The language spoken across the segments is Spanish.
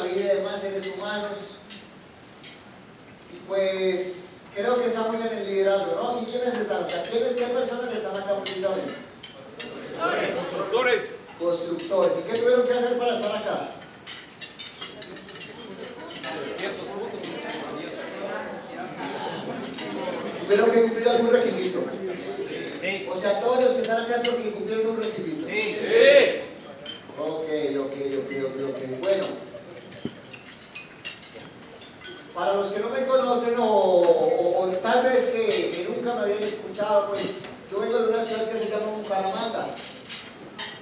la vida de demás seres humanos. Y pues creo que estamos en el liderazgo, ¿no? ¿Y quiénes están? O sea, ¿quiénes, ¿qué personas están acá precisamente? Constructores. Constructores. ¿Y qué tuvieron que hacer para estar acá? Tuvieron que cumplir algún requisito. O sea, todos los que están acá porque cumplieron un requisito. Sí. Sí. Ok, ok, ok, ok, ok. Bueno, para los que no me conocen o, tal vez que, que nunca me habían escuchado, pues yo vengo de una ciudad que se llama Bucaramanga.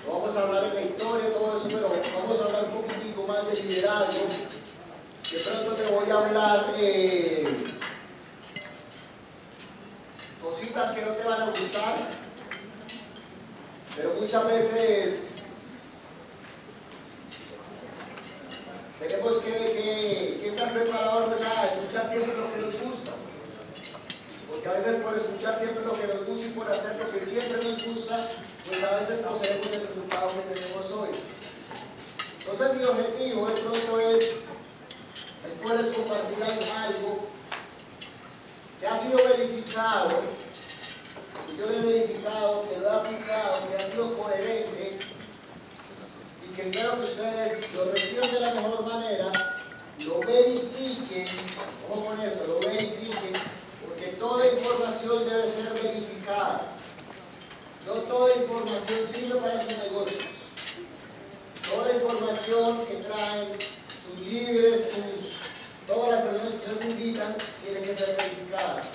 No vamos a hablar de la historia, todo eso, pero vamos a hablar un poquitico más de liderazgo. De pronto te voy a hablar eh, cositas que no te van a gustar, pero muchas veces tenemos que, que- que estar preparados a escuchar siempre lo que nos gusta. Porque a veces por escuchar siempre lo que nos gusta y por hacer lo que siempre nos gusta, pues a veces no tenemos el resultado que tenemos hoy. Entonces mi objetivo de pronto es, es poder compartir algo que ha sido verificado, que yo lo he verificado, que lo he aplicado, que ha sido coherente que espero que ustedes lo reciban de la mejor manera, lo verifiquen, ojo con eso, lo verifiquen, porque toda información debe ser verificada. No toda información sirve para sus negocios. Toda información que traen sus líderes, sus, todas las personas que nos invitan, tiene que ser verificada.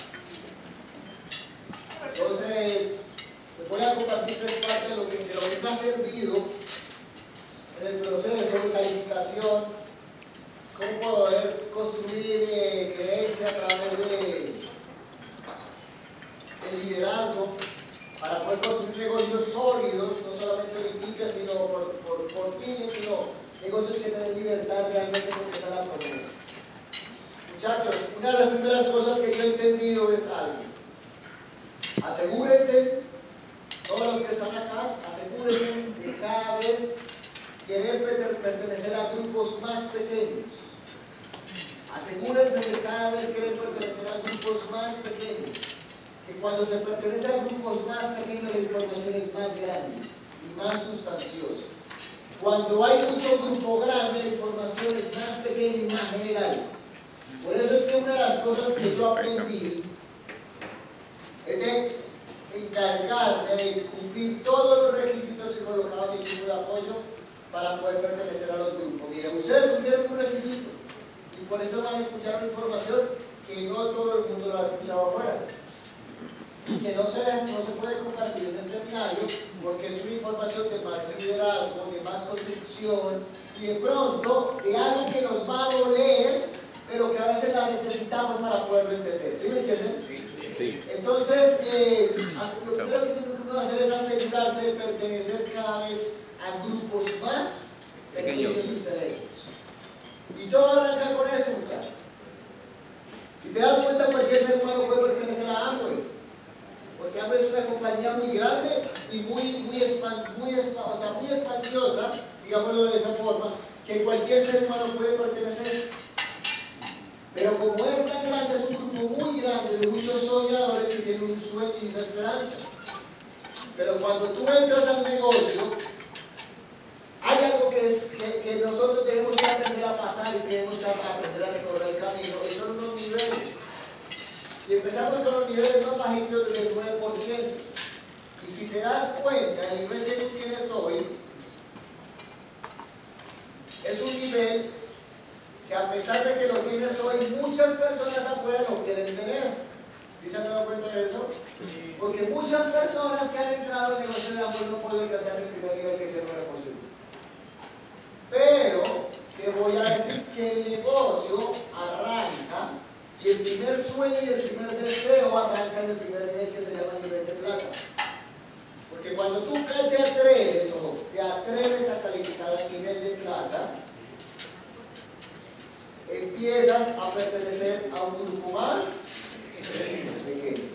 Entonces, les voy a compartir tres partes de lo que, de lo que me ha servido el proceso de calificación, cómo poder construir eh, creencia a través de, del liderazgo, para poder construir negocios sólidos, no solamente ahorita, sino por, por, por sino negocios que te den libertad realmente porque esa es la promesa. Muchachos, una de las primeras cosas que yo he entendido es algo. Asegúrense, todos los que están acá, asegúrense de cada vez querer pertenecer- a grupos más pequeños. Asegúrense de cada vez querer pertenecer a grupos más pequeños. Que cuando se pertenece a grupos más pequeños la información es más grande y más sustanciosa. Cuando hay mucho grupo grande la información es más pequeña y más general. Por eso es que una de las cosas que yo aprendí es de encargarme de cumplir todos los requisitos que colocaba mi equipo de apoyo para poder pertenecer a los grupos. Miren, ustedes cumplieron un requisito y por eso van a escuchar una información que no todo el mundo lo ha escuchado afuera. Y que no se, no se puede compartir en el seminario porque es una información de más liderazgo, de más construcción y de pronto de algo que nos va a doler, pero que a veces la necesitamos para poderlo entender. ¿Sí me entienden? Sí. Entonces, eh, lo primero que tenemos que hacer es asegurarse de pertenecer cada vez a grupos más pequeños y selectos. Y todo arranca con eso, muchachos. Si te das cuenta, cualquier ser humano puede pertenecer a Amway. Porque Amway es una compañía muy grande y muy, muy, muy, o sea, muy expandiosa, digámoslo de esa forma, que cualquier ser humano puede pertenecer. Pero como es tan grande, es un grupo muy grande de muchos soñadores que tienen un sueño y una esperanza. Pero cuando tú entras al negocio, hay algo que, es, que, que nosotros tenemos que aprender a pasar y tenemos que aprender a recorrer el camino, y son unos niveles. Y empezamos con los niveles más bajitos del 9%. Y si te das cuenta, el nivel que tú tienes hoy es un nivel que a pesar de que lo tienes hoy, muchas personas afuera lo quieren tener. ¿Sí se han dado cuenta de eso? Porque muchas personas que han entrado en el negocio de amor no pueden alcanzar el primer nivel que es el 9%. Pero te voy a decir que el negocio arranca y el primer sueño y el primer deseo arrancan el primer nivel que se llama nivel de plata. Porque cuando tú te atreves o te atreves a calificar al nivel de plata, empiezas a pertenecer a un grupo más pequeño.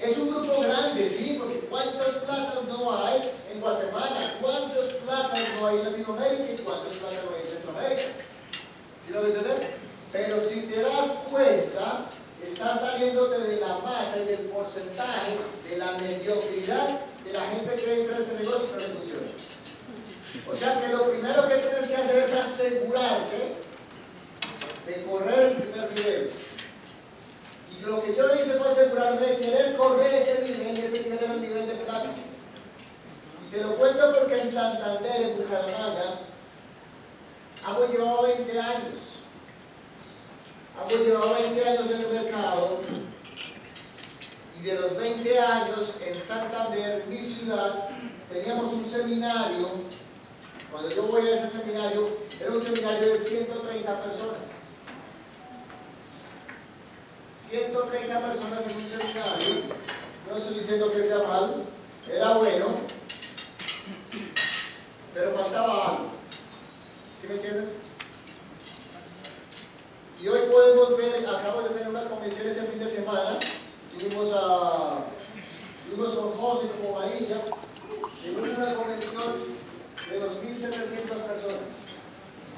Es un grupo grande, sí, porque ¿cuántos platas no hay en Guatemala? ¿Cuántos platas no hay en Latinoamérica? ¿Y cuántos platas no hay en Centroamérica? ¿Sí lo entender? Pero si te das cuenta, estás saliéndote de la masa y del porcentaje de la mediocridad de la gente que entra en este negocio y no funciona. O sea que lo primero que tienes que hacer es asegurarte de correr el primer nivel. Lo que yo hice fue asegurarme de querer correr ese nivel y ese el nivel de plata. Y te lo cuento porque en Santander, en Bucaramanga, hemos llevado 20 años. Hemos llevado 20 años en el mercado y de los 20 años en Santander, mi ciudad, teníamos un seminario. Cuando yo voy a ese seminario, era un seminario de 130 personas. 130 personas en un seminario, no estoy diciendo que sea mal, era bueno, pero faltaba algo. ¿Sí me entiendes? Y hoy podemos ver, acabo de tener una convención este fin de semana, tuvimos a, tuvimos con José como varilla, tuvimos una convención de 2.700 personas.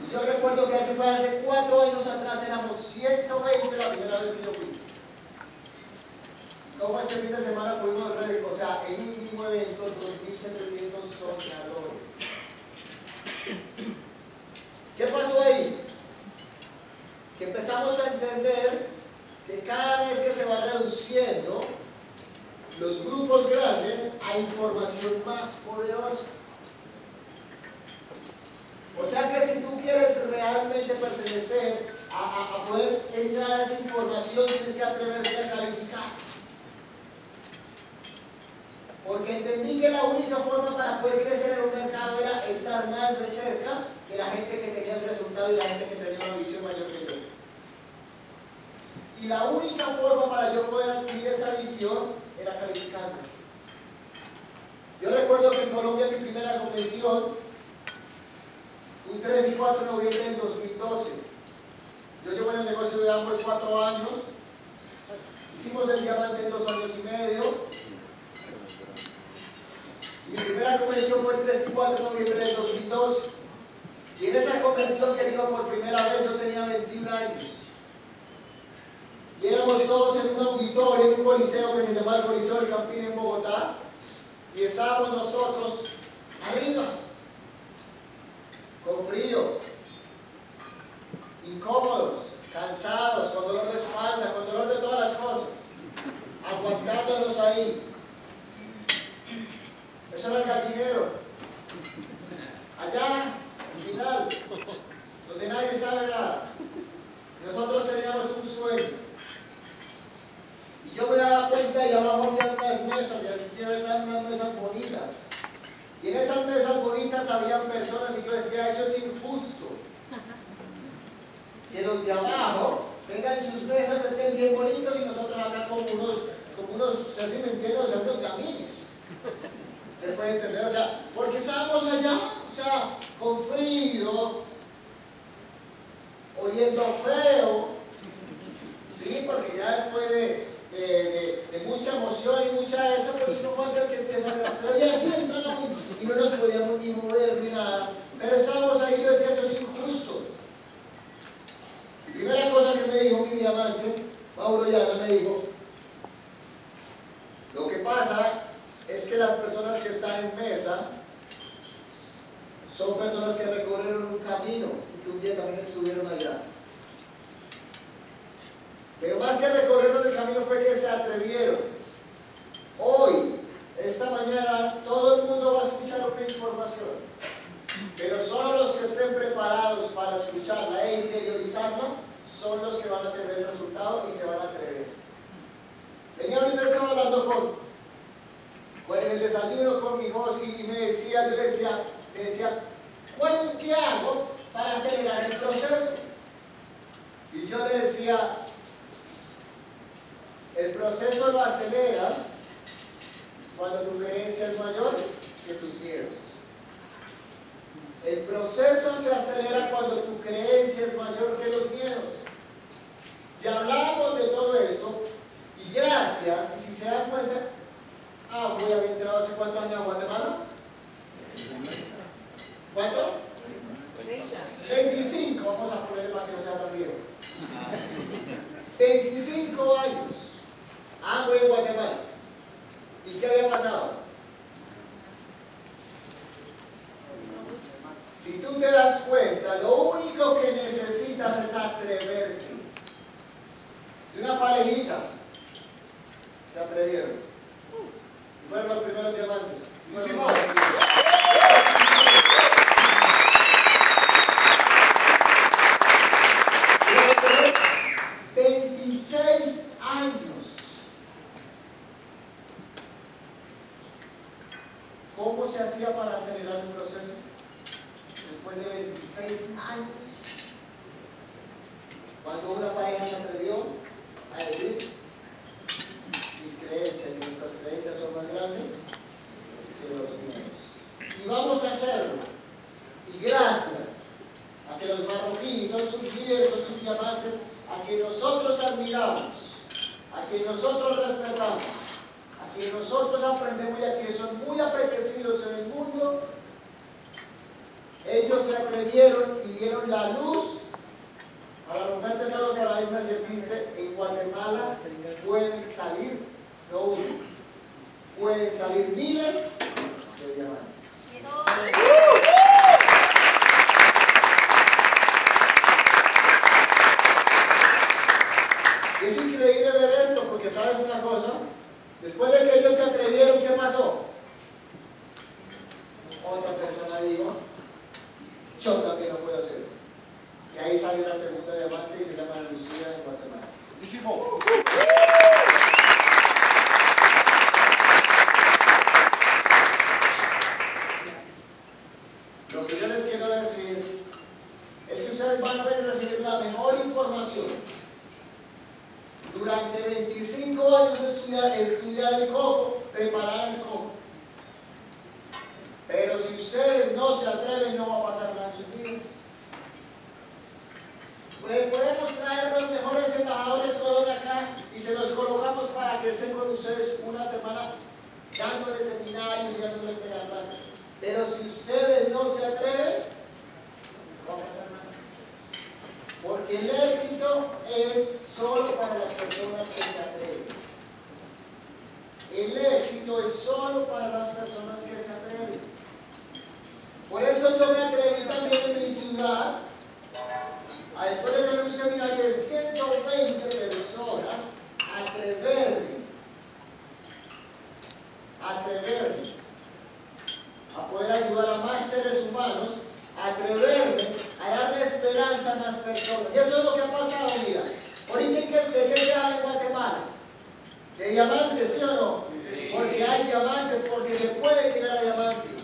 Yo recuerdo que hace, hace cuatro años atrás éramos 120 la primera vez que yo fui. Como este fin de semana pudimos ver, o sea, en un mismo evento, 2.700 soñadores. ¿Qué pasó ahí? Que empezamos a entender que cada vez que se va reduciendo los grupos grandes, hay información más poderosa. O sea que si tú quieres realmente pertenecer a, a, poder entrar a esa información, tienes que atreverte a calificar. Porque entendí que la única forma para poder crecer en un mercado era estar más de cerca que la gente que tenía el resultado y la gente que tenía una visión mayor que yo. Y la única forma para yo poder adquirir esa visión era calificando. Yo recuerdo que en Colombia mi primera convención un 3 y 4 de noviembre del 2012. Yo llevo en el negocio de ambos cuatro años. Hicimos el diamante en dos años y medio. Y mi primera convención fue el 3 y 4 de noviembre del 2012. Y en esa convención que digo por primera vez yo tenía 21 años. Y éramos todos en un auditorio, en un coliseo que se llama el Coliseo del Campín en Bogotá. Y estábamos nosotros arriba con frío, incómodos, cansados, con dolor de espalda, con dolor de todas las cosas, aguantándonos ahí. Eso era el gallinero. Allá, al final, donde nadie sabe nada. Nosotros teníamos un sueño. Y yo me daba cuenta y abajo había unas mesas, y eran unas mesas bonitas. Y en esas mesas bonitas había personas y yo decía, eso es injusto. Que los de abajo vengan sus mesas, estén bien bonitos y nosotros acá como unos, como unos, se hacen entiendo, son unos gamines. ¿Se puede entender? O sea, porque estábamos allá, o sea, con frío, oyendo feo, ¿sí? Porque ya después de, de, mucha emoción y mucha eso, pues uno cuando que empieza a pero ya aquí estábamos y no nos podíamos ni mover ni nada. Pero estábamos ahí, yo decía, eso es injusto. Primera cosa que me dijo mi diamante, Mauro Llana, me dijo, pasa es que las personas que están en mesa son personas que recorrieron un camino que día también estuvieron allá. Pero más que recorrieron el camino fue que se atrevieron. Hoy, esta mañana, todo el mundo va a escuchar una información. Pero solo los que estén preparados para escucharla e interiorizarla son los que van a tener el resultado y se van a atrever. Venía ahorita estaba hablando con, con el desayuno con mi voz y, me decía, yo decía, me decía, ¿cuál, ¿qué hago para acelerar el proceso? Y yo le decía, el proceso lo aceleras cuando tu creencia es mayor que tus miedos. El proceso se acelera cuando tu creencia es mayor que los miedos. Ya hablamos de todo eso y gracias, y si se dan cuenta, ah, voy a haber entrado hace cuántos años a Guatemala. ¿Cuánto? 25, vamos a ponerle para que no sea tan viejo. 25 años. Ah, voy a Guatemala. ¿Y qué había pasado? Si tú te das cuenta, lo único que necesitas es atreverte. De una parejita se atrevieron. Y fueron los primeros diamantes. Fueron los primeros. 26 años. ¿Cómo se hacía para acelerar un proceso? Después de 26 años, cuando una pareja se atrevió a decir, mis creencias y nuestras creencias son más grandes que los míos. Y vamos a hacerlo. Y gracias a que los marroquíes son sus líderes, son sus diamantes, a que nosotros admiramos, a que nosotros respetamos, a que nosotros aprendemos y a que son muy apetecidos en el mundo, ellos se atrevieron y vieron la luz. Para romper de los paradigmas y decirte, en Guatemala pueden salir, no uno, pueden salir miles de diamantes. Es increíble ver esto porque sabes una cosa, después de que ellos se atrevieron, ¿qué pasó? Otra persona dijo, yo también lo puedo hacer. Y ahí sale la segunda diamante y se llama Lucía en Guatemala. Lo que yo les quiero decir es que ustedes van a recibir la mejor información durante 25 años de estudiar, estudiar el coco, preparar el coco. Pero si ustedes no se atreven, no va a pasar nada en sus vidas. Pues podemos traer los mejores embajadores todos acá y se los colocamos para que estén con ustedes una semana dándoles seminarios y dándoles pedagogía. Pero si ustedes no se atreven, no va a pasar nada. Porque el éxito es solo para las personas que se atreven. El éxito es solo para las personas que se atreven. Por eso yo me atreví también en mi ciudad, a después de tener un seminario de 120 personas, a atreverme, a atreverme, a poder ayudar a más seres humanos, a atreverme a darle esperanza a más personas. Y eso es lo que ha pasado, mira. Ahorita, ¿de qué se habla en Guatemala? ¿De diamantes, sí o no? Porque hay diamantes, porque se puede llegar a diamantes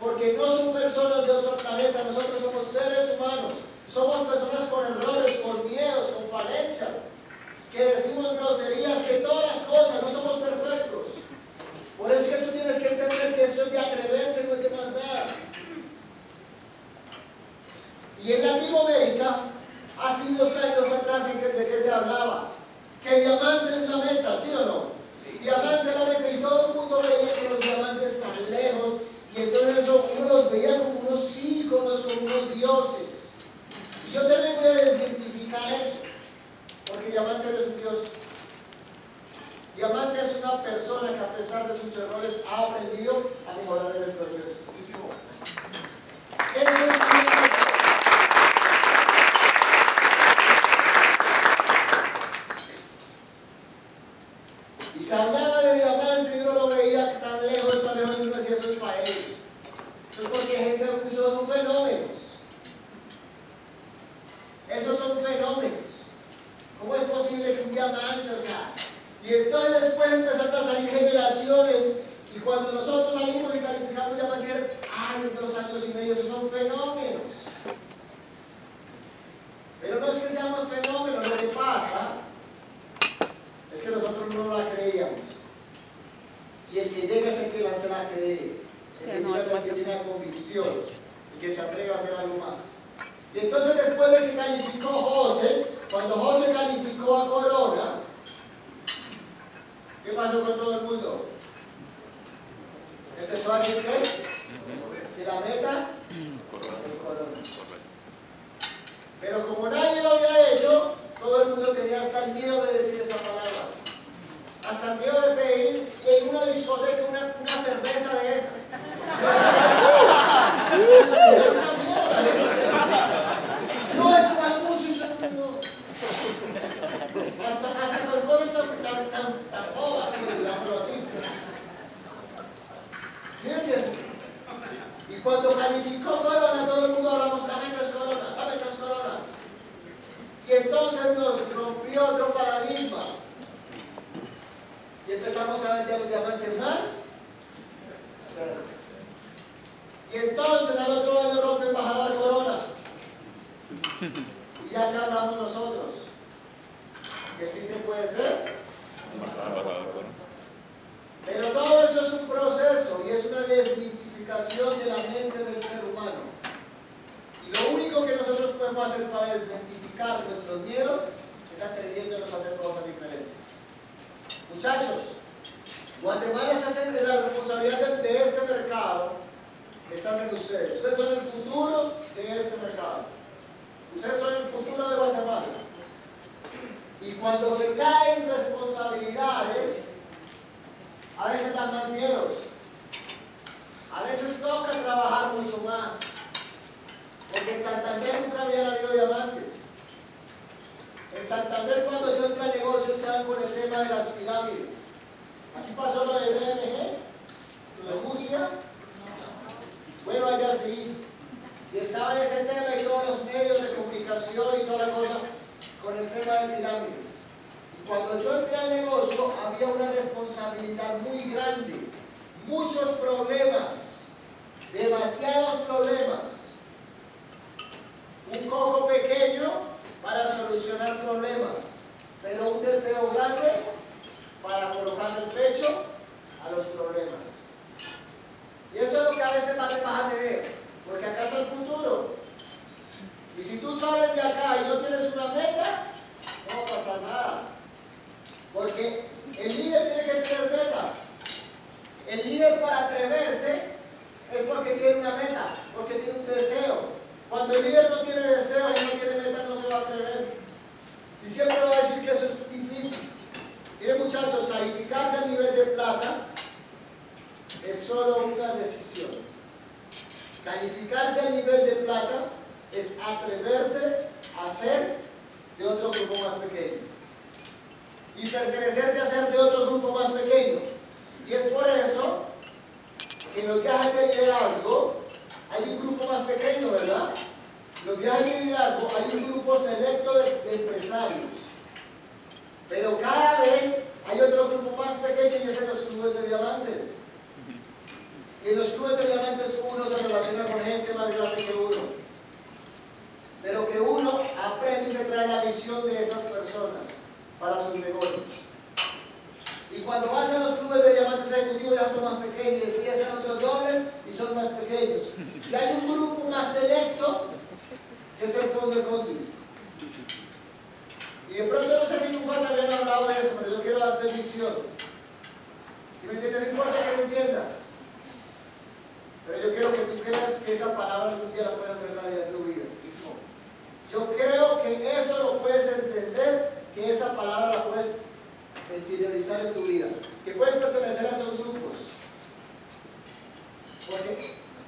porque no son personas de otro planeta, nosotros somos seres humanos, somos personas con errores, con miedos, con falencias, que decimos groserías, que todas las cosas, no somos perfectos. Por eso es que tú tienes que entender que eso es de atreverse, no es de más nada. Y en Latinoamérica, hace unos años atrás, ¿de qué se hablaba? Que diamante es la meta, ¿sí o no? Diamante es la meta, y todo el mundo veía que los diamantes están lejos, y entonces uno los veía como unos íconos, como unos dioses. Y yo también voy a eso. Porque Diamante es un Dios. Diamante es una persona que a pesar de sus errores ha aprendido a mejorar en el proceso. Eso es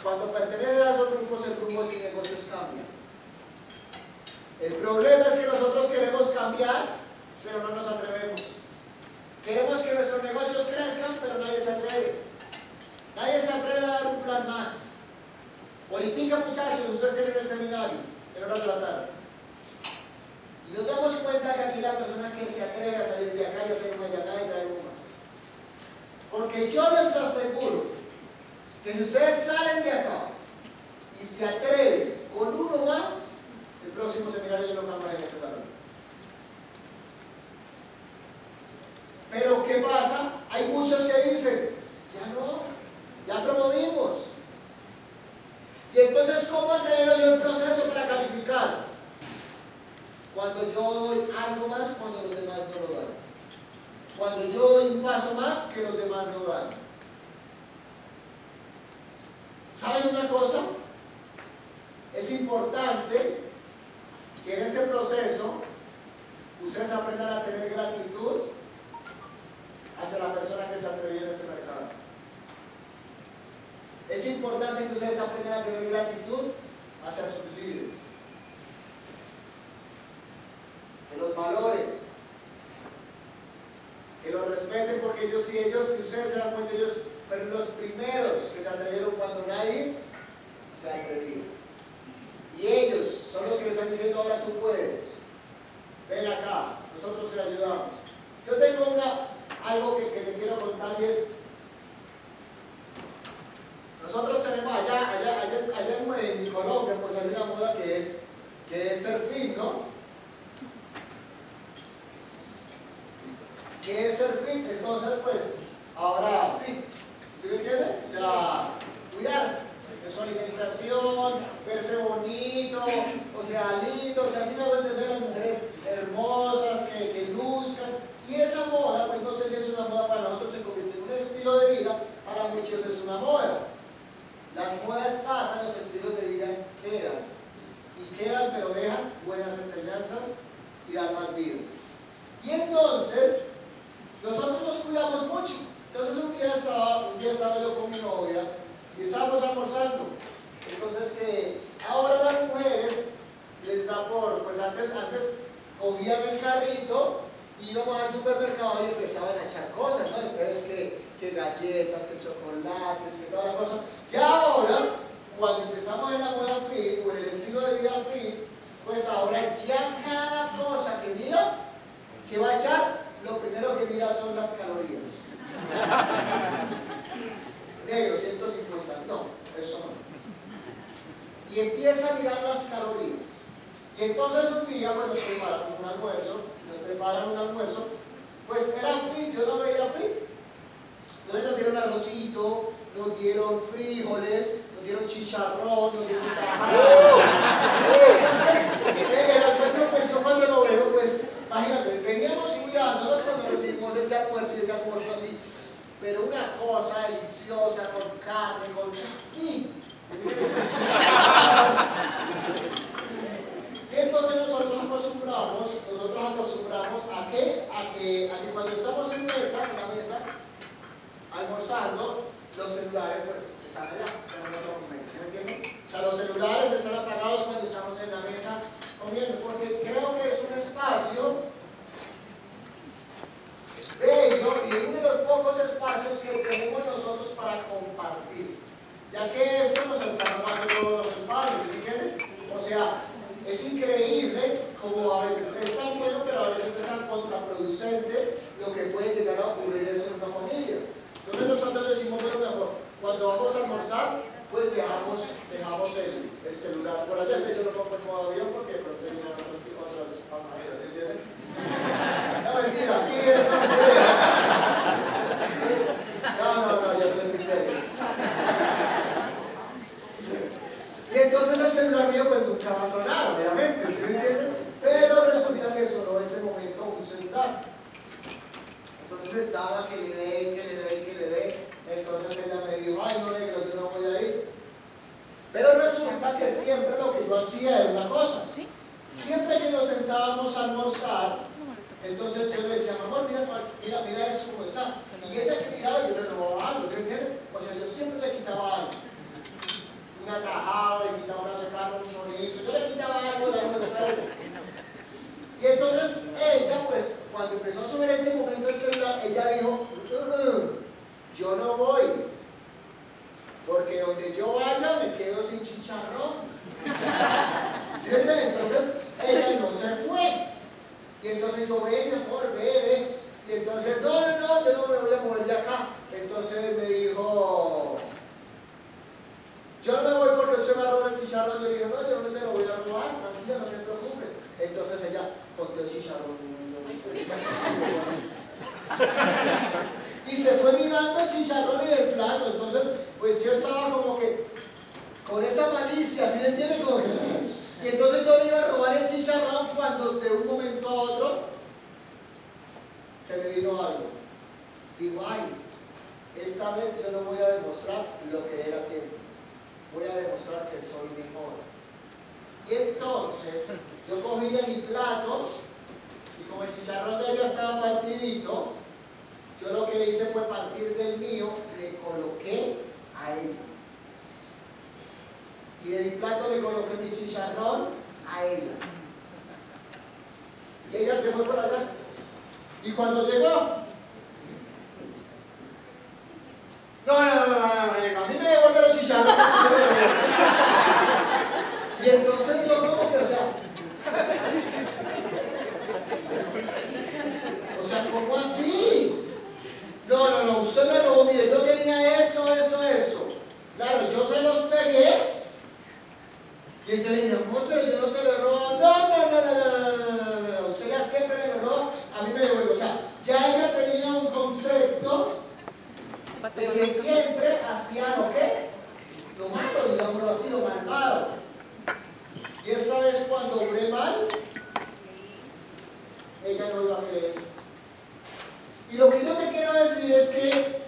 Cuando perteneces a esos grupos, el rumbo de negocios cambia. El problema es que nosotros queremos cambiar, pero no nos atrevemos. Queremos que nuestros negocios crezcan, pero nadie se atreve. Nadie se atreve a dar un plan más. Política, muchachos, ustedes tienen el seminario, pero no de la tarde. Y nos damos cuenta que aquí la persona que se atreve a salir de acá y hacer una llamada y traer uno más. Porque yo no estoy seguro que si ustedes salen de acá y se atreven con uno más, el próximo seminario yo no cambia en ese valor. Pero ¿qué pasa? Hay muchos que dicen, ya no, ya promovimos. Y entonces, ¿cómo acelero yo el proceso para calificar? Cuando yo doy algo más, cuando los demás no lo dan. Cuando yo doy un paso más que los demás no dan. ¿Saben una cosa? Es importante que en este proceso ustedes aprendan a tener gratitud hacia la persona que se atrevió en ese mercado. Es importante que ustedes aprendan a tener gratitud hacia sus líderes. Que los valoren. Que los respeten porque ellos sí, ellos, si ustedes se dan cuenta, ellos fueron los primeros que se atrevieron cuando nadie se atrevió. Y ellos son los que están diciendo ahora tú puedes. Ven acá, nosotros te ayudamos. Yo tengo una, algo que, que le quiero contar y es, nosotros tenemos allá, allá, allá, allá en, en Colombia, pues hay una moda que es, que es ser fit, ¿no? Que es ser fit, entonces pues, ahora fit, ¿sí me entiende? O sea, cuidarse de su alimentación, verse bonito, o sea, lindo, o sea, así me voy a entender las mujeres hermosas, que, luzcan. Y esa moda, pues no sé si es una moda para nosotros, se convierte en un estilo de vida, para muchos es una moda. Las modas pasan, los estilos de vida quedan. Y quedan, pero dejan buenas enseñanzas y almas vivas. Y entonces, nosotros nos cuidamos mucho. Entonces un día estaba, un día estaba yo con mi novia y estábamos almorzando. Entonces que ahora las mujeres les da por, pues antes, antes cogían el carrito, íbamos al supermercado y empezaban a echar cosas, ¿no? Entonces que, que galletas, que chocolates, que toda la cosa. Ya ahora, cuando empezamos en la moda fit o en el estilo de vida fit, pues ahora ya cada cosa que mira, que va a echar, lo primero que mira son las calorías. Negro, 150, no, eso no. Y empieza a mirar las calorías. Y entonces un día, pues nos preparan un almuerzo, nos preparan un almuerzo, pues era free, yo no veía free. Entonces nos dieron arrocito, nos dieron frijoles, nos dieron chicharrón, nos dieron El almuerzo, pues yo cuando lo veo, pues, imagínate, veníamos cuidándonos cuando recibimos ese almuerzo y ese almuerzo así, pero una cosa deliciosa, con carne, con... Y, y entonces nosotros acostumbramos, nosotros acostumbramos a que, a que, a que cuando estamos en mesa, en la mesa, almorzando, los celulares pues están allá, en otro momento, ¿se entiende? O sea, los celulares están apagados cuando estamos en la mesa comiendo, porque creo que es un espacio bello y es uno de los pocos espacios que tenemos nosotros para compartir, ya que esto nos está robando todos los espacios, ¿me entienden? O sea, es increíble como a veces es tan bueno, pero a veces es tan contraproducente lo que puede llegar a ocurrir en una familia. Entonces nosotros decimos, bueno, mejor, cuando vamos a almorzar, pues dejamos, dejamos el, el celular por allá. De hecho, no pongo modo avión porque de pronto hay otras cosas pasajeras, ¿entienden? No, mentira, aquí es No, no, no, yo soy muy serio. Y entonces el mío pues nunca va a sonar, obviamente, ¿sí me entienden? Pero resulta que sonó en ese momento un celular. Entonces estaba que le dé, que le dé, que le dé. Entonces ella me dijo, ay no negro, yo no voy a ir. Pero resulta que siempre lo que yo hacía era una cosa. Siempre que nos sentábamos a almorzar, entonces él me decía, mamá, mira, mira, mira eso como está. Y ella que miraba, yo le robaba algo, ¿sí me entienden? O sea, yo siempre le quitaba algo. Una tajada, le quitaba una secada, un chorizo, yo le quitaba algo de algo de Y entonces cuando empezó a sonar ese momento ella dijo, "Mm, yo no voy, porque donde yo vaya me quedo sin chicharrón. ¿Sí? Entonces ella no se fue. Y entonces dijo, ve mi amor, ve. Y entonces, no, no, no, yo no me voy a mover de acá. Entonces me dijo, yo no me voy porque me roba el chicharrón. Yo dije, no, yo no te lo voy a robar, tranquila, no te preocupes. Entonces ella cogió el chicharrón. Y se fue mirando el chicharrón y el plato. Entonces, pues yo estaba como que con esta malicia, ¿sí me entiendes? Como que, y entonces yo le iba a robar el chicharrón cuando de un momento a otro se me vino algo. Digo, ay, esta vez yo no voy a demostrar lo que era siempre. Voy a demostrar que soy mejor. Y entonces yo cogí de mi plato y como el chicharrón de ella estaba partidito, yo lo que hice fue partir del mío, le coloqué a ella. Y de mi plato le coloqué mi chicharrón a ella. Y ella se fue por allá. Y cuando llegó, No, no, no, no, no, a mí me devuelve los chicharros. y entonces yo no, o sea. o sea, ¿cómo así? No, no, no, usted me robó, mire, yo tenía eso, eso, eso. Claro, yo se los pegué. Y usted le dice, amor, pero yo no te lo robo. No, no, no, no, no, no, no. Usted ya siempre me lo roba, a mí me devuelve. O sea, ya ella tenía un concepto de que siempre hacía lo que, lo malo, digámoslo así, lo malvado. Y esta vez cuando obré mal, ella no iba a creer. Y lo que yo te quiero decir es que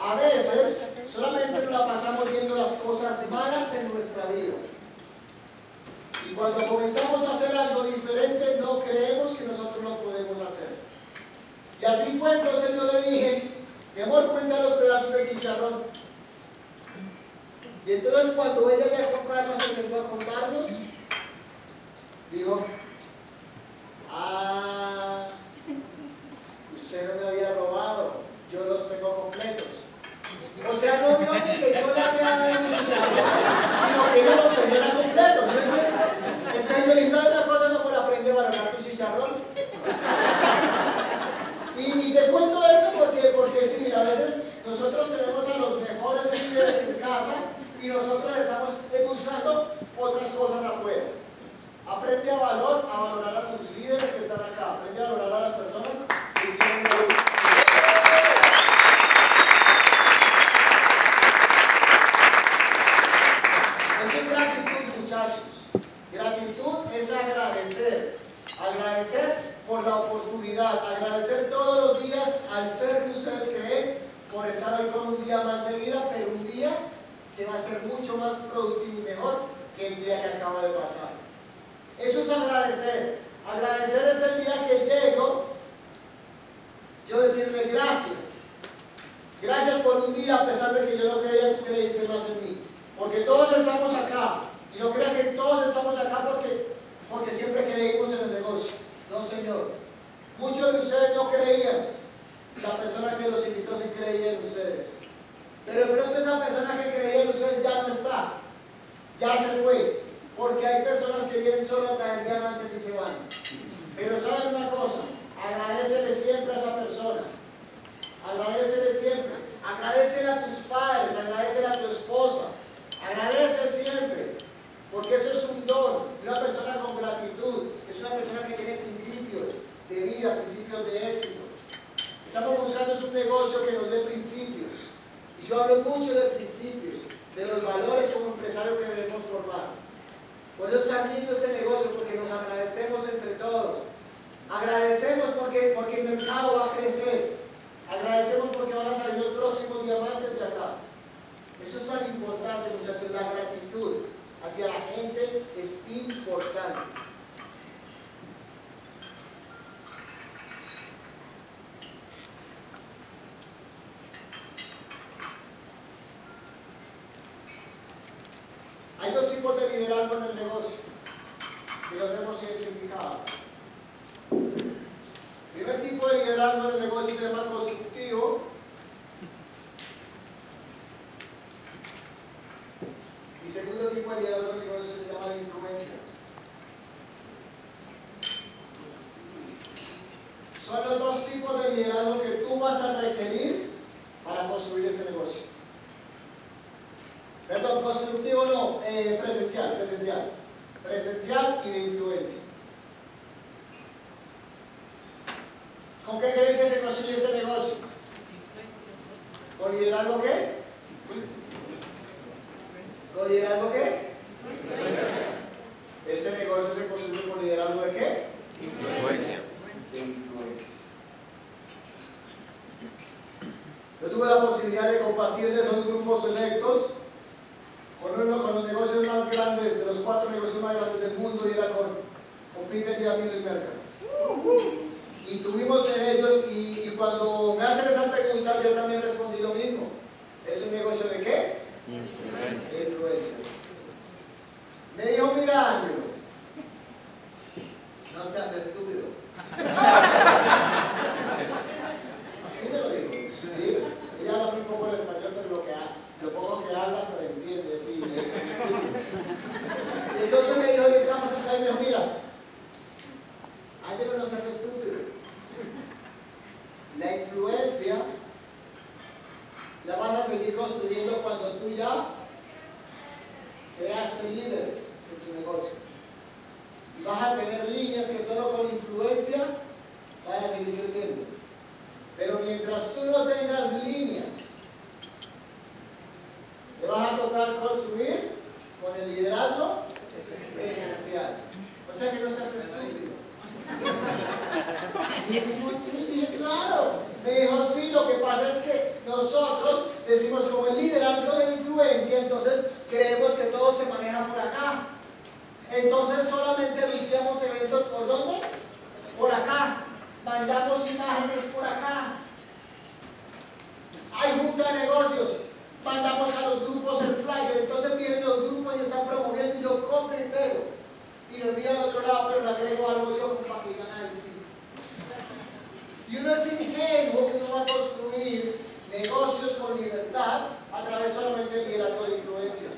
a veces solamente nos la pasamos viendo las cosas malas en nuestra vida. Y cuando comenzamos a hacer algo diferente, no creemos que nosotros lo podemos hacer. Y así fue, entonces yo le dije, mi amor, cuenta los pedazos de chicharrón. Y entonces cuando ella ya comprarnos empezó a contarnos, yo hablo mucho de principios, de los valores como empresario que debemos formar. Por eso está lindo este negocio, porque nos agradecemos entre todos. Agradecemos porque, porque el mercado va a crecer. Agradecemos porque van a salir los próximos diamantes de acá. Eso es tan importante, muchachos, la gratitud hacia la gente es importante. tener algo en el negocio que los hemos identificado. El primer tipo de liderazgo en el negocio se llama no seas estúpido. Así me lo dijo. Sí, ella habla muy poco el español, pero lo, que ha- lo poco que habla, pero entiende. Y, y entonces me dijo, y estamos acá y me dijo, mira, Ángelo no seas estúpido. La influencia la van a seguir construyendo cuando tú ya creaste líderes en tu negocio. Y vas a tener líneas que solo con influencia van a seguir creciendo. Pero mientras tú no tengas líneas, te vas a tocar construir con el liderazgo gerencial. O sea que no seas estúpido. Y él dijo, sí, sí, claro. Me dijo, sí, lo que pasa es que nosotros decimos como el liderazgo de influencia, entonces creemos que todo se maneja por acá. Entonces solamente anunciamos eventos por dónde? Por acá. Mandamos imágenes por acá. Hay junta de negocios. Mandamos a los grupos el flyer. Entonces vienen los grupos y están promoviendo y yo compro y pego. Y lo envío al otro lado, pero le agrego algo yo para que digan, ay, sí. Y uno es ingenuo que no va a construir negocios con libertad a través solamente del liderazgo de influencia.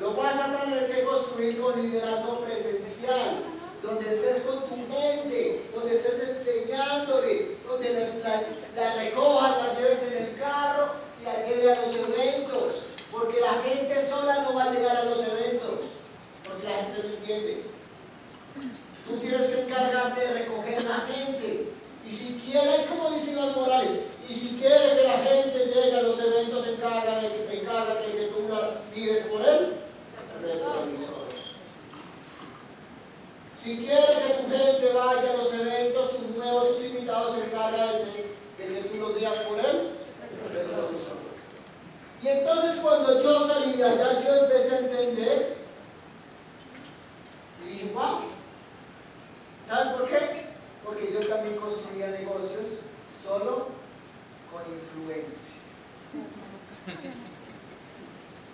Lo vas a tener que construir con liderazgo presencial, donde estés con tu mente, donde estés enseñándole, donde la, la- la recojas, la lleves en el carro y la lleves a los eventos. Porque la gente sola no va a llegar a los eventos, porque la gente no entiende. Tú tienes que encargarte de recoger la gente. Y si quieres, como dice Iván Morales, y si quieres que la gente llegue a los eventos, encárgate, encárgate de que tú la mires por él, retrovisor. Si quieres que tu gente vaya a los eventos, tus nuevos tus invitados se encargan de, de que tú los veas por él. Y entonces cuando yo salí de allá, yo empecé a entender y dije, wow, ¿saben por qué? Porque yo también construía negocios solo con influencia.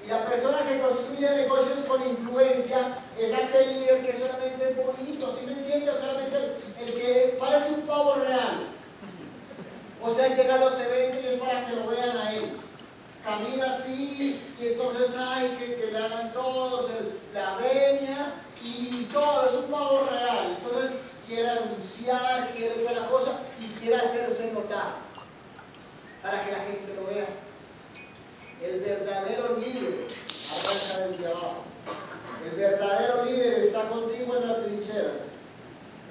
Y la persona que construye negocios con influencia es aquel que solamente es bonito, ¿sí me entiendes? Solamente el, que parece un pavo real. O sea, llega a los eventos y es para que lo vean a él. Camina así y entonces hay que, que le hagan todos la venia y todo, es un pavo real. Entonces quiere anunciar, quiere hacer la cosa y quiere hacerse notar para que la gente lo vea. El verdadero líder arranca desde abajo. El verdadero líder está contigo en las trincheras.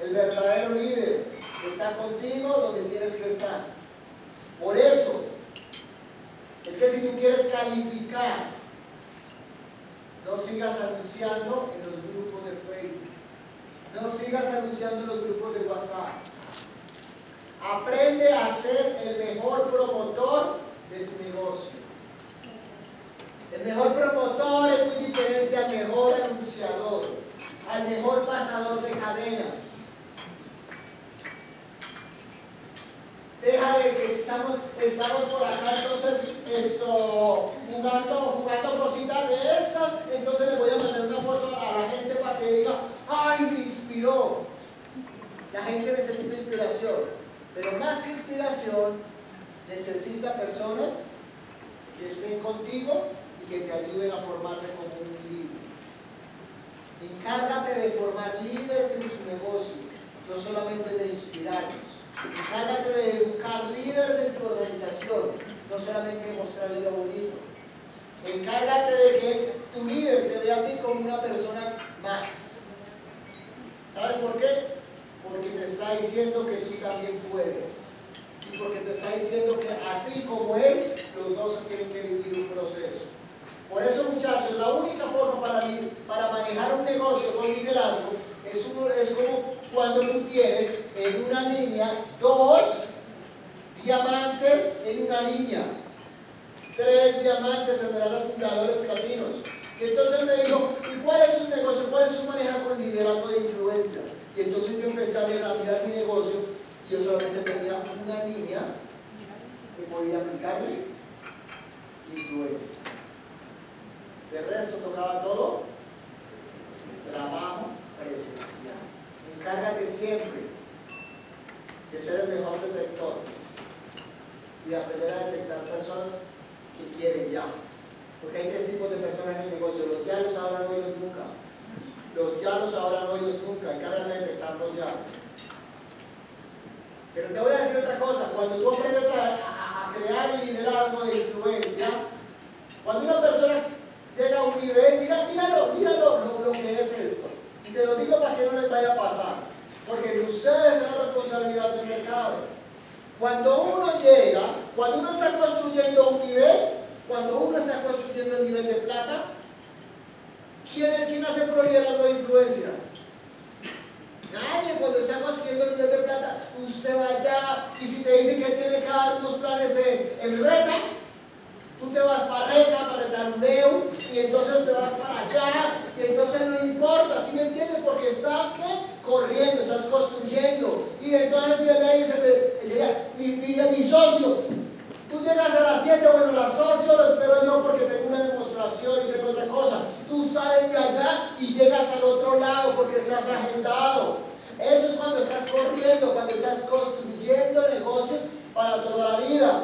El verdadero líder está contigo donde tienes que estar. Por eso, es que si tú quieres calificar, no sigas anunciando en los grupos de Facebook. No sigas anunciando en los grupos de WhatsApp. Aprende a ser el mejor promotor de tu negocio. El mejor promotor es muy diferente al mejor anunciador, al mejor pasador de cadenas. Deja de que estamos, estamos por acá entonces esto, jugando, jugando cositas de estas, entonces le voy a mandar una foto a la gente para que diga, ay, me inspiró. La gente necesita inspiración, Pero más que inspiración, necesita personas que estén contigo que te ayuden a formarse como un líder. Encárgate de formar líderes en su negocio, no solamente de inspirarlos. Encárgate de educar líderes en tu organización, no solamente de mostrar lo bonito. Encárgate de que tu líder te vea a ti como una persona más. ¿Sabes por qué? Porque te está diciendo que tú también puedes. Y porque te está diciendo que así como él, los dos tienen que vivir un proceso. Por eso, muchachos, la única forma para, para manejar un negocio con liderazgo es, es como cuando tú tienes en una línea dos diamantes en una línea, tres diamantes en los fundadores casinos. Y entonces me dijo, ¿y cuál es su negocio? ¿Cuál es su manejo con liderazgo de influencia? Y entonces yo empecé a mirar mi negocio y yo solamente tenía una línea que podía aplicarle influencia. De resto tocaba todo trabajo presencial. Encárgate siempre de ser el mejor detector y aprender a detectar personas que quieren ya. Porque hay tres tipos de personas en el negocio. Los ya los ahora no nunca. Los ya los ahora no los nunca. Encárgate de detectarlos ya. Pero te voy a decir otra cosa. Cuando tú aprendes a, a crear el liderazgo de influencia, cuando una persona llega un nivel, mira, míralo, míralo lo, lo que es esto. Y te lo digo para que no les vaya a pasar. Porque de ustedes es la responsabilidad del mercado. Cuando uno llega, cuando uno está construyendo un nivel, cuando uno está construyendo el nivel de plata, ¿quién es quien hace proyectos de influencia? Nadie cuando está construyendo el nivel de plata, usted va allá y si te dicen que tiene dar unos planes de, en reta, Tú te vas para Reca, para Neu, y entonces te vas para allá, y entonces no importa, ¿sí me entiendes? Porque estás corriendo, estás construyendo. Y entonces viene ahí y llega mi, mi, mi socio. Tú llegas a las 7, bueno, a las 8 lo espero yo porque tengo una demostración y tengo otra cosa. Tú sales de allá y llegas al otro lado porque estás agendado. Eso es cuando estás corriendo, cuando estás construyendo negocios para toda la vida.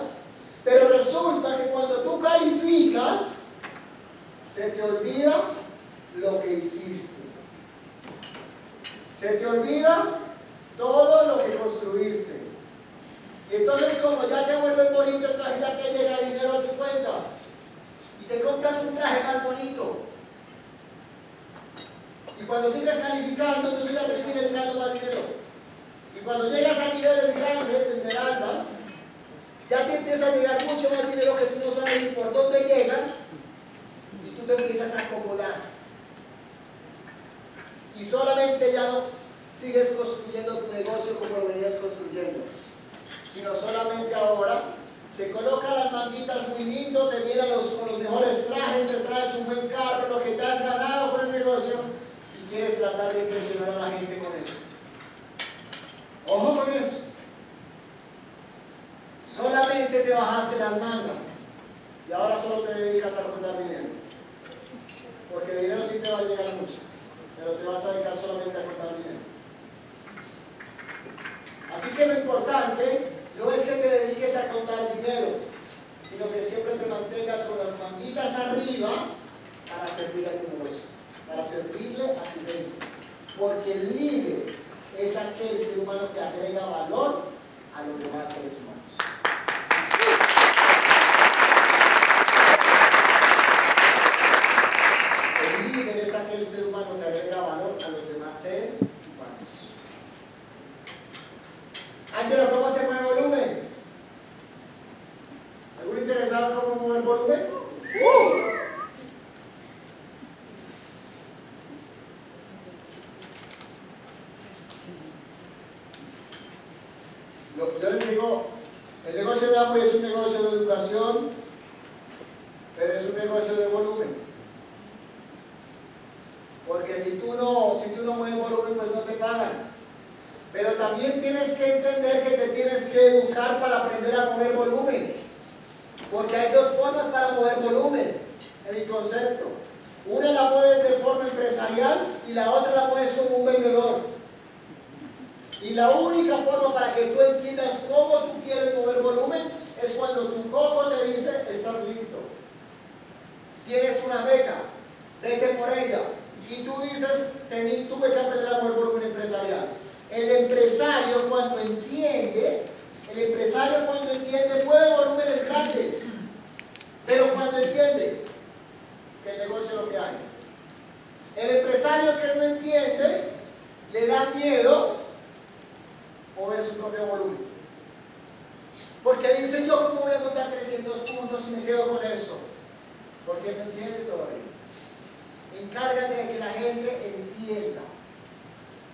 Pero resulta que cuando tú calificas, se te olvida lo que hiciste. Se te olvida todo lo que construiste. Y entonces como ya te vuelve bonito traje, ya te llega dinero a tu cuenta. Y te compras un traje más bonito. Y cuando sigues calificando, tú sigues entrando más dinero. Y cuando llegas a niveles grandes, de esmeralda, ya te empieza a llegar mucho más dinero que tú no sabes ni por dónde llega y tú te empiezas a acomodar. Y solamente ya no sigues construyendo tu negocio como lo venías construyendo, sino solamente ahora se colocan las manguitas muy lindos, te vienen los, con los mejores trajes, te traes un buen carro, lo que te has ganado con el negocio y quieres tratar de impresionar a la gente con eso. Ojo con eso. Solamente te bajaste las mangas y ahora solo te dedicas a contar dinero. Porque dinero sí te va a llegar mucho, pero te vas a dedicar solamente a contar dinero. Así que lo importante no es que te dediques a contar dinero, sino que siempre te mantengas con las manguitas arriba para servir a tu negocio, para servirle a tu gente. Porque el líder es aquel ser humano que agrega valor a los demás seres humanos.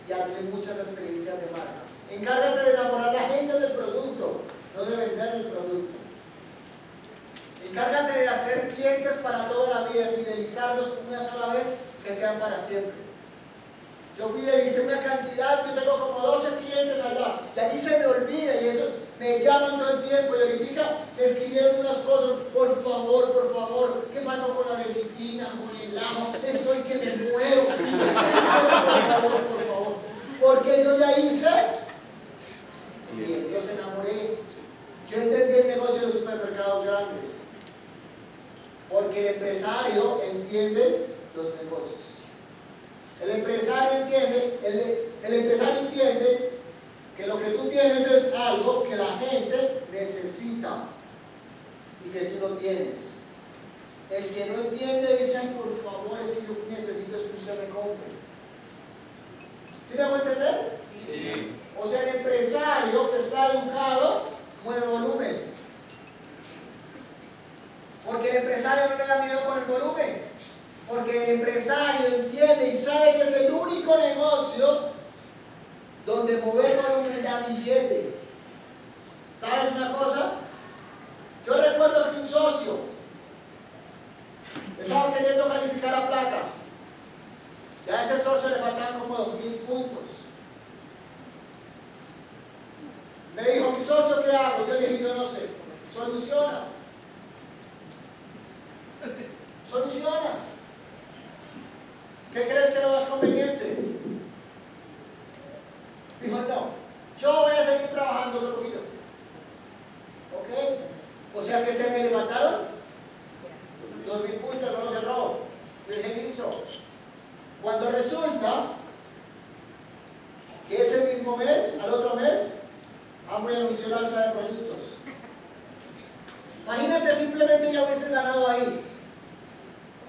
Y hable muchas experiencias de marca. Encárgate de enamorar a la gente del producto, no de vender el producto. Encárgate de hacer clientes para toda la vida, fidelizarlos una sola vez que sean para siempre. Yo fidelicé una cantidad, yo tengo como 12 clientes allá, y a mí se me olvida, y eso me llaman todo el tiempo, y ahorita me escribieron unas cosas, por favor, por favor, ¿qué pasó con la disciplina, con el ajo? Estoy que me muero. por favor, por favor. Porque yo ya hice, y yo se enamoré. Yo entendí el negocio de los supermercados grandes. Porque el empresario entiende los negocios. El empresario entiende, el, empresario entiende que lo que tú tienes es algo que la gente necesita y que tú no tienes. El que no entiende dice, por favor, si yo necesito es que usted me compre. ¿Sí me a entender? Sí. O sea, el empresario que está educado mueve volumen. Porque el empresario no le da miedo con el volumen. Porque el empresario entiende y sabe que es el único negocio donde mover volumen da billete. ¿Sabes una cosa? Yo recuerdo que un socio estaba queriendo calificar a plata. Ya a ese socio le faltaban como dos mil puntos. Me dijo, mi socio, ¿qué hago? Yo le dije, yo no sé. Soluciona. Soluciona. ¿Qué crees que lo más conveniente? Dijo, no, yo voy a seguir trabajando lo mío. ¿Ok? O sea que se me levantaron los mil puntos, no los cerró. ¿Qué hizo? Que ese mismo mes, al otro mes, vamos a mencionar de productos. Imagínate simplemente ya hubiesen ganado ahí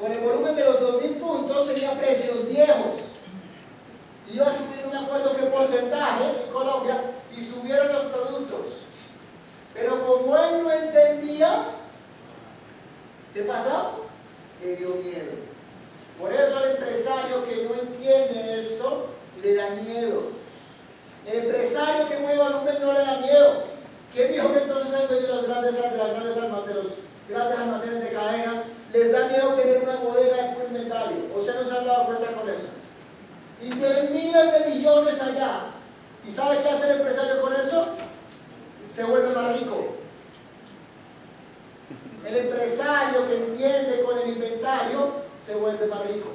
con el volumen de los 2.000 puntos sería precios viejos. Y yo asumí un acuerdo que porcentaje en Colombia y subieron los productos. Pero como él no entendía, ¿qué pasó? Le dio miedo. Por eso el empresario que no entiende esto le da miedo. El empresario que mueve volumen no le da miedo. ¿Quién dijo que entonces el dueño de los grandes, de las grandes almacenes, grandes almacenes de cadena les da miedo tener una bodega de puro inventario. O sea, no se han dado cuenta con eso. Y tienen miles de millones allá. ¿Y sabe qué hace el empresario con eso? Se vuelve más rico. El empresario que entiende con el inventario se vuelve más rico.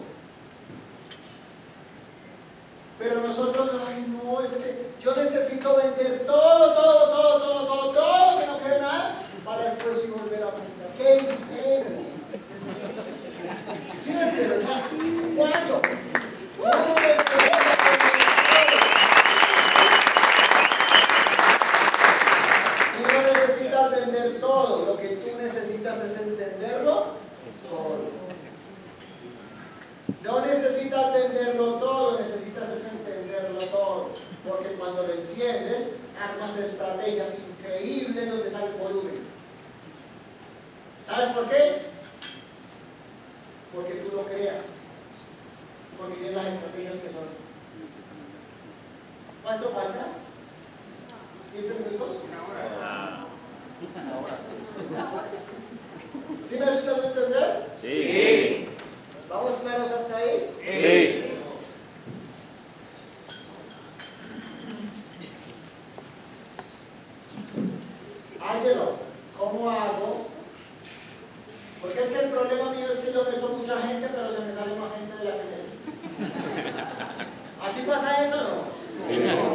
Pero nosotros, ay, no, es que yo necesito vender todo, todo, todo, todo, todo, todo, que no quede nada, para después sí volver a vender. ¡Qué ingenuo! ¿Sí me entiendes? ¿Cuándo? ¿Cuándo no necesitas vender todo, lo que tú necesitas es entenderlo todo. No necesitas venderlo todo, necesitas es entenderlo todo. Porque cuando lo entiendes, armas estrategias increíbles donde sale el volumen. ¿Sabes por qué? porque tú lo creas, porque tienes las estrategias que son. ¿Cuánto falta? ¿15 minutos? Una hora. Una hora. ¿Sí me necesitas entender? Sí. ¿Vamos claros hasta ahí? Sí. Ángelo, ¿cómo hago porque es que el problema mío es que yo meto mucha gente, pero se me sale más gente de la que ¿Así pasa eso o no?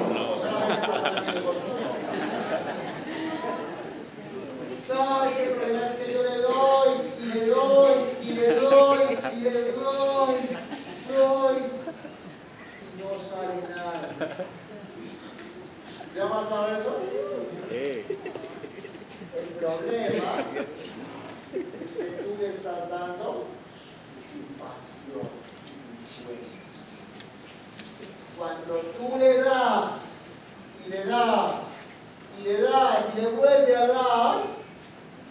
No, no. me pasa a mí mejor. No, y el problema es que yo le doy, y le doy, y le doy, y le doy, doy, y no sale nada. ¿Se ha pasado eso? El problema es que tú le estás dando sin pasión, sin sueños. Cuando tú le das, y le das, y le das, y le vuelve a dar,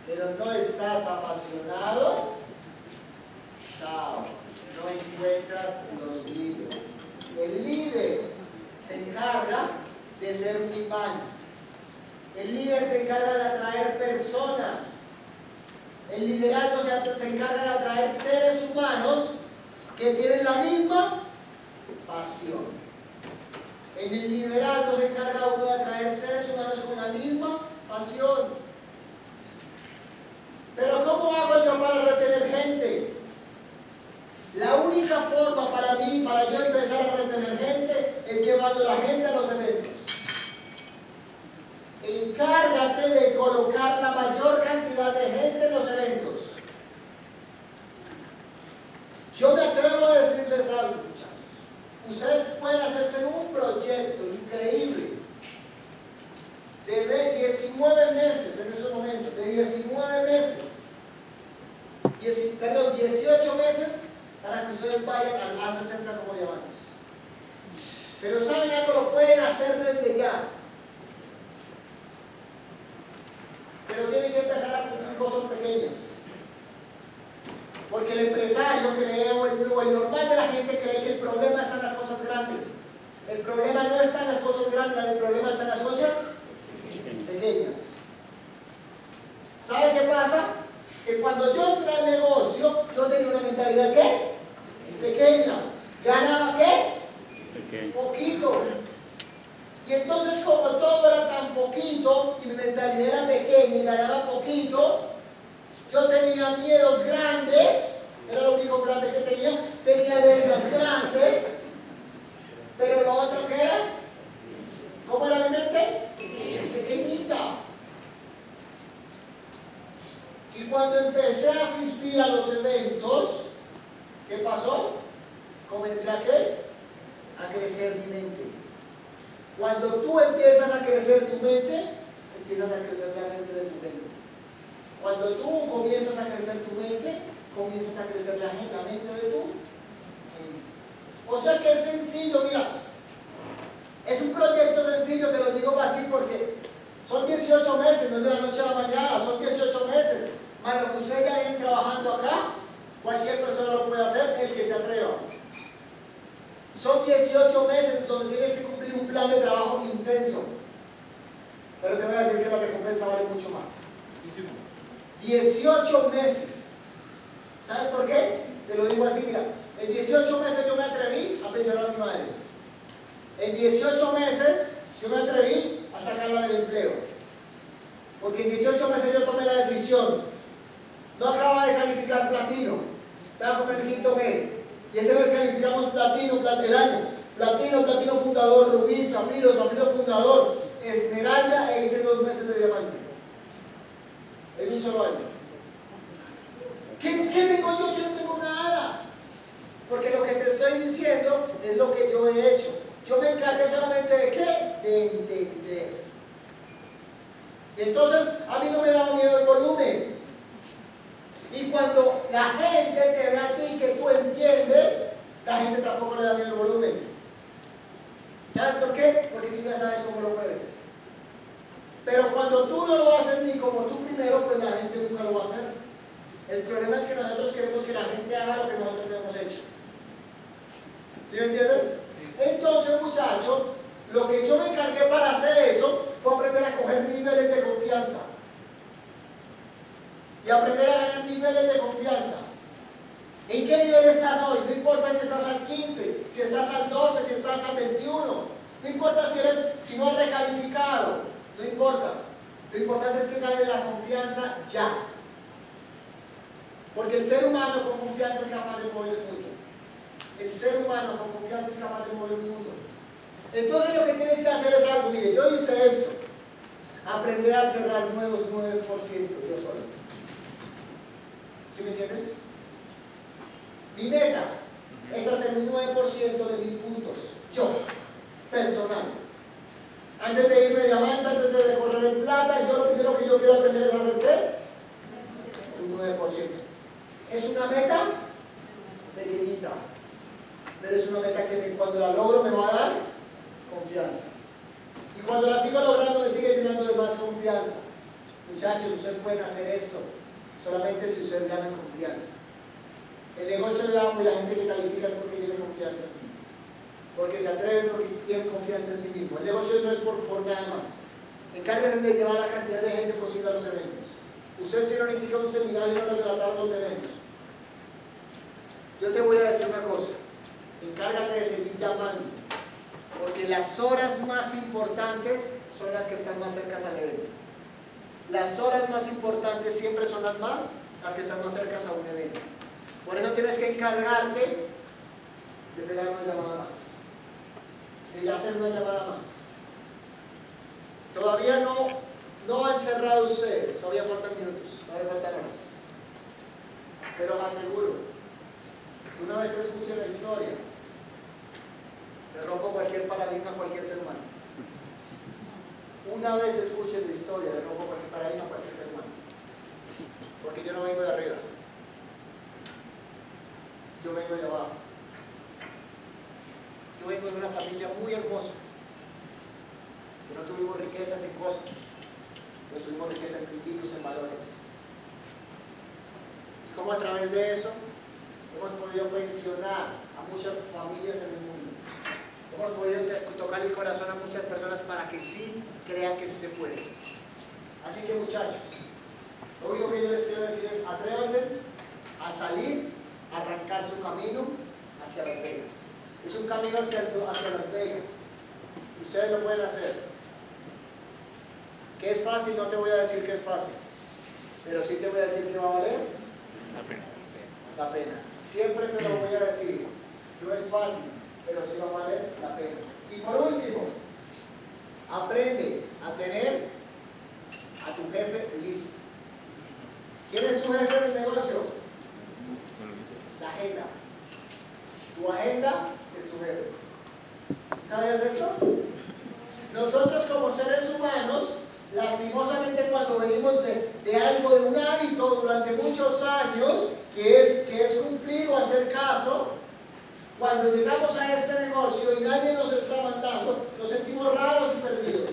pero no estás apasionado, chao, no encuentras los líderes. El líder se encarga de ser un imán. El líder se encarga de atraer personas. El liderazgo se, se encarga de atraer seres humanos que tienen la misma pasión. En el liderazgo se encarga uno de atraer seres humanos con la misma pasión. Pero ¿cómo hago yo para retener gente? La única forma para mí, para yo empezar a retener gente, es llevando a la gente a los eventos. Encárgate de colocar la mayor cantidad de gente en los eventos. Yo me atrevo Ustedes pueden hacerse un proyecto increíble de 19 meses en ese momento, de 19 meses, 10, perdón, 18 meses para que ustedes vayan al A60 como diamantes. Pero saben algo, lo pueden hacer desde ya. Pero tienen que empezar a cumplir cosas pequeñas. Porque el empresario cree, o el, o el normal de la gente cree que el problema está en las cosas grandes. El problema no está en las cosas grandes, el problema está en las cosas pequeñas. ¿Sabe qué pasa? Que cuando yo entré al negocio, yo tenía una mentalidad ¿qué? Pequeña. ¿Ganaba qué? Pequeño. Poquito. Y entonces como todo era tan poquito y mi mentalidad era pequeña y ganaba poquito, yo tenía miedos grandes, era lo único grande que tenía, tenía deudas grandes, pero lo otro que era, ¿cómo era mi mente? Pequeñita. Y cuando empecé a asistir a los eventos, ¿qué pasó? Comencé a qué? A crecer mi mente. Cuando tú empiezas a crecer tu mente, empiezas a crecer la mente de tu mente. Cuando tú comienzas a crecer tu mente, comienzas a crecer la, la mente de tu mente. O sea que es sencillo, mira. Es un proyecto sencillo, te lo digo así porque son 18 meses, no es de la noche a la mañana, son 18 meses. Más lo que ustedes ya vienen trabajando acá, cualquier persona lo puede hacer, el que se atreva. Son 18 meses donde tienes que cumplir un plan de trabajo intenso. Pero te voy a decir que la recompensa vale mucho más. 18 meses. ¿Sabes por qué? Te lo digo así, mira. En 18 meses yo me atreví a pensionar a mi madre. En 18 meses yo me atreví a sacarla del empleo. Porque en 18 meses yo tomé la decisión. No acaba de calificar platino. Estaba con el quinto mes. Y ese mes calificamos platino, plateraño. Platino, platino fundador, rubí, zafiro, zafiro fundador, esmeralda e hice dos meses de diamante. En un solo año. ¿Qué, ¿Qué tengo yo? Yo no tengo nada. Porque lo que te estoy diciendo es lo que yo he hecho. Yo me encargué solamente de qué? De entender. Entonces a mí no me daba miedo el volumen. Y cuando la gente te ve a ti que tú entiendes, la gente tampoco le da miedo el volumen. ¿Sabes por qué? Porque tú ya sabes cómo lo puedes. Pero cuando tú no lo haces ni como tú primero, pues la gente nunca lo va a hacer. El problema es que nosotros queremos que la gente haga lo que nosotros no hemos hecho. ¿Sí me entienden? Entonces, muchachos, lo que yo me encargué para hacer eso fue aprender a coger niveles de confianza. Y aprender a ganar niveles de confianza. ¿En qué nivel estás hoy? No importa si estás al 15, si estás al 12, si estás al 21. No importa si, eres, si no has recalificado. No importa. Lo importante es que ganes la confianza ya. Porque el ser humano con confianza es capaz de mover el mundo. El ser humano con confianza es capaz de mover el mundo. Entonces lo que tienes que hacer es algo, mire, yo hice eso. Aprender a cerrar nuevos 9% yo solo. ¿Sí me entiendes? Mi meta es hacer un 9% de mis puntos, yo, personal. Antes de irme de diamante, antes de correr en plata, yo lo primero que yo quiero aprender es hacer qué? Un 9%. Es una meta pequeñita, pero es una meta que cuando la logro me va a dar confianza. Y cuando la sigo logrando me sigue llenando de más confianza. Muchachos, ustedes pueden hacer esto solamente si ustedes ganan confianza. El negocio le da y la gente que califica es porque tiene confianza. Porque se atreve porque tiene confianza en sí mismo. El negocio no es por, nada más. Encárguense de llevar la cantidad de gente posible a los eventos. Ustedes tienen que un seminario de tratar los eventos. Yo te voy a decir una cosa. Encárgate de seguir llamando. Porque las horas más importantes son las que están más cerca al evento. Las horas más importantes siempre son las más, las que están más cerca a un evento. Por eso tienes que encargarte de pegar una llamada más. De hacer una llamada más. Todavía no, no han cerrado ustedes, todavía faltan minutos, todavía faltan horas. Pero os aseguro, una vez que escuchen la historia, te rompo cualquier paradigma, cualquier ser humano. Una vez escuchen la historia, le rompo cualquier paradigma, cualquier ser humano. Porque yo no vengo de arriba yo vengo de abajo. Yo vengo de una familia muy hermosa. Que no tuvimos riquezas en cosas, no tuvimos riquezas en principios, en valores. Y como a través de eso hemos podido pensionar a muchas familias en el mundo. Hemos podido tocar el corazón a muchas personas para que sí crean que se puede. Así que muchachos, lo único que yo les quiero decir es atrévanse a salir arrancar su camino hacia Las Vegas. Es un camino hacia, hacia Las Vegas. Ustedes lo pueden hacer. ¿Qué es fácil? No te voy a decir que es fácil. Pero sí te voy a decir que va a valer La pena. la pena. Siempre te lo voy a decir. No es fácil, pero sí va a valer la pena. Y por último, aprende a tener a tu jefe listo. ¿Quién es su jefe del negocio? la agenda. Tu agenda jefe. ¿Sabes eso? Nosotros como seres humanos, lastimosamente cuando venimos de, de, algo, de un hábito durante muchos años, que es, que es cumplir o hacer caso, cuando llegamos a este negocio y nadie nos está mandando, nos sentimos raros y perdidos.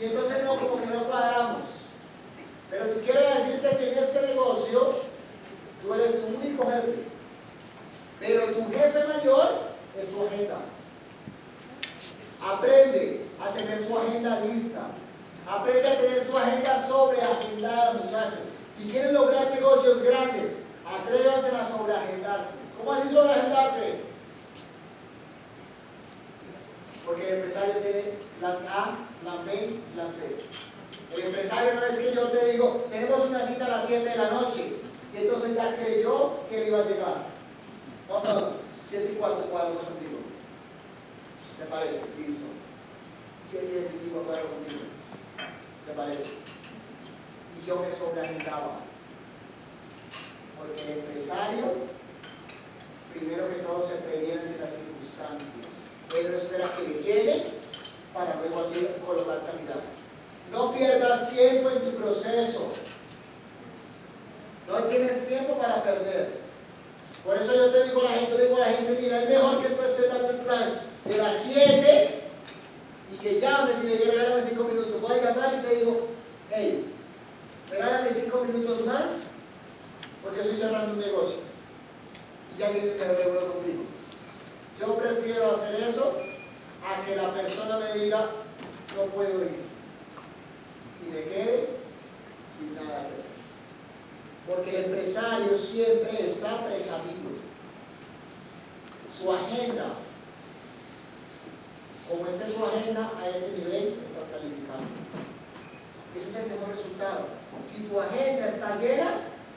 Y entonces no, como que no cuadramos. Pero si quiero decirte que en este negocio Tú eres su único jefe. Pero tu jefe mayor es su agenda. Aprende a tener su agenda lista. Aprende a tener su agenda sobreagendada, muchachos. Si quieren lograr negocios grandes, atrévanse a sobreagendarse. ¿Cómo así sobreagendarse? Porque el empresario tiene plan A, plan B, plan C. El empresario no es que yo te digo, tenemos una cita a las 7 de la noche. Y entonces ya creyó que él iba a llegar. No, no, siete y cuatro cuadros contigo. ¿Me parece? Listo. Siete y cinco cuadros contigo. ¿Me parece? Y yo me sobreagitaba. Porque el empresario, primero que todo, se previene de las circunstancias. Él no espera que le llegue para luego así colocarse a mirar. No pierdas tiempo en tu proceso. No tienes tiempo para perder. Por eso yo te digo a la gente, yo digo a la gente, mira, es mejor que tú dando el plan de las 7 y que llames y le regálame 5 minutos. Voy a llamar y te digo, hey, regálame 5 minutos más porque estoy cerrando un negocio. Y ya viene el euro contigo. Yo prefiero hacer eso a que la persona me diga, no puedo ir. Y me quede sin nada que hacer. Porque el empresario siempre está precavido. Su agenda, como esté su agenda a ese nivel, estás calificando. Ese es el mejor resultado. Si tu agenda está llena,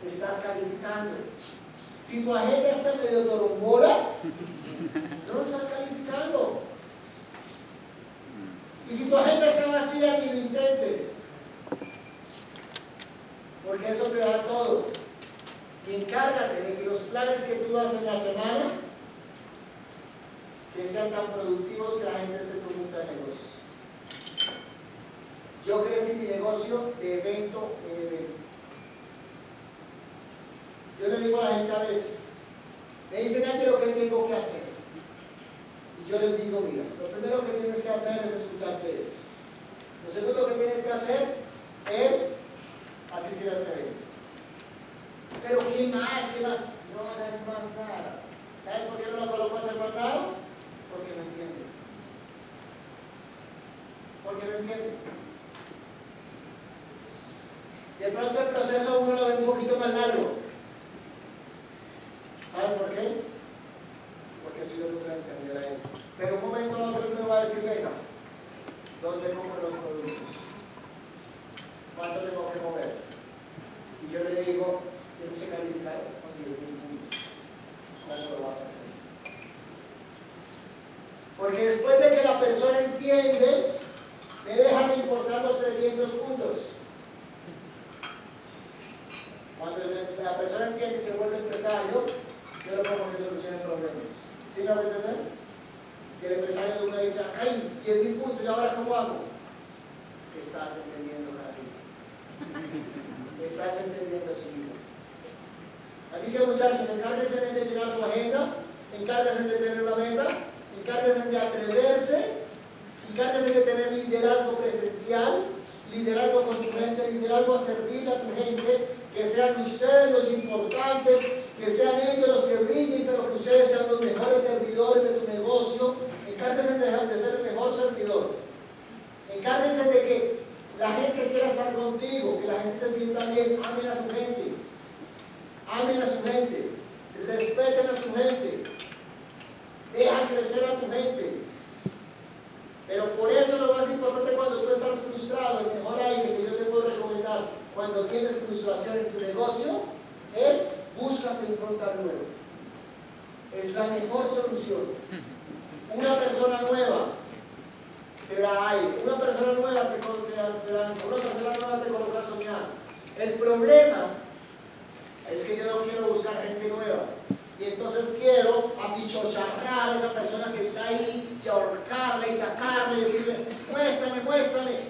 estás calificando. Si tu agenda está medio torombola, no estás calificando. Y si tu agenda está vacía, ni lo intentes. Porque eso te da todo. Encárgate de que los planes que tú haces en la semana sean tan productivos que la gente se pregunta de negocios. Yo crecí mi negocio de evento en evento. Yo le digo a la gente a veces, me dicen lo que tengo que hacer. Y yo les digo, mira, lo primero que tienes que hacer es escucharte eso. Lo segundo que tienes que hacer es asistir a ese evento. Pero ¿qué más? ¿Qué más? No hagas más nada. ¿Sabes por qué no lo coloco a hacer más nada? Porque no entiende. Porque no entiende. De pronto el proceso uno lo ve un poquito más largo. ¿Saben por qué?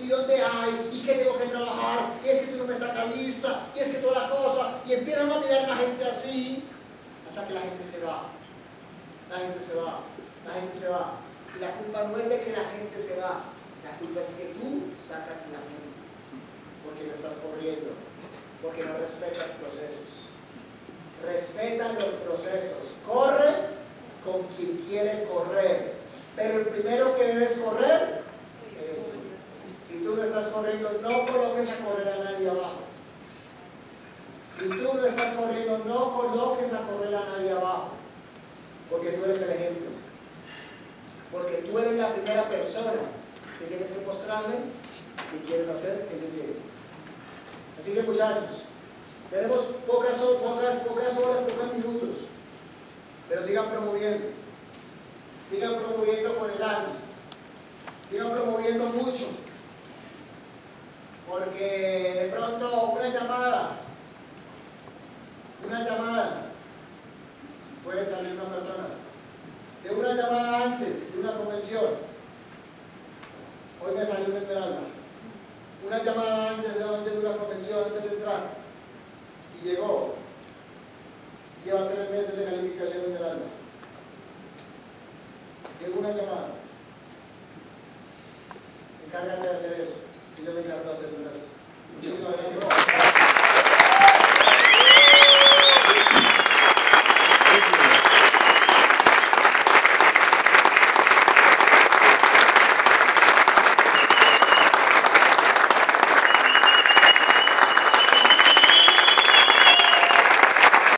Y dónde hay, y qué tengo que trabajar, y es que tú no me lista, y es que toda la cosa, y empiezan a mirar la gente así, hasta que la gente se va. La gente se va, la gente se va. Y la culpa no es de que la gente se va, la culpa es que tú sacas la gente, porque no estás corriendo, porque no respetas procesos respeta los procesos. Corre con quien quiere correr. Pero el primero que debes correr. Si tú no estás corriendo, no coloques a correr a nadie abajo. Si tú no estás corriendo, no coloques a correr a nadie abajo. Porque tú eres el ejemplo. Porque tú eres la primera persona que tienes que mostrarle y quieres hacer que ellos lleguen. Así que muchachos, tenemos pocas, pocas, pocas horas, pocos minutos, pero sigan promoviendo. Sigan promoviendo con el ánimo. Sigan promoviendo mucho. Porque de pronto una llamada, una llamada, puede salir una persona. De una llamada antes de una convención, hoy me salió una esmeralda. Una llamada antes de, de una convención, antes de entrar y llegó. Lleva tres meses de calificación en alma. Llegó una llamada. Encárgate de hacer eso. obrigado ligado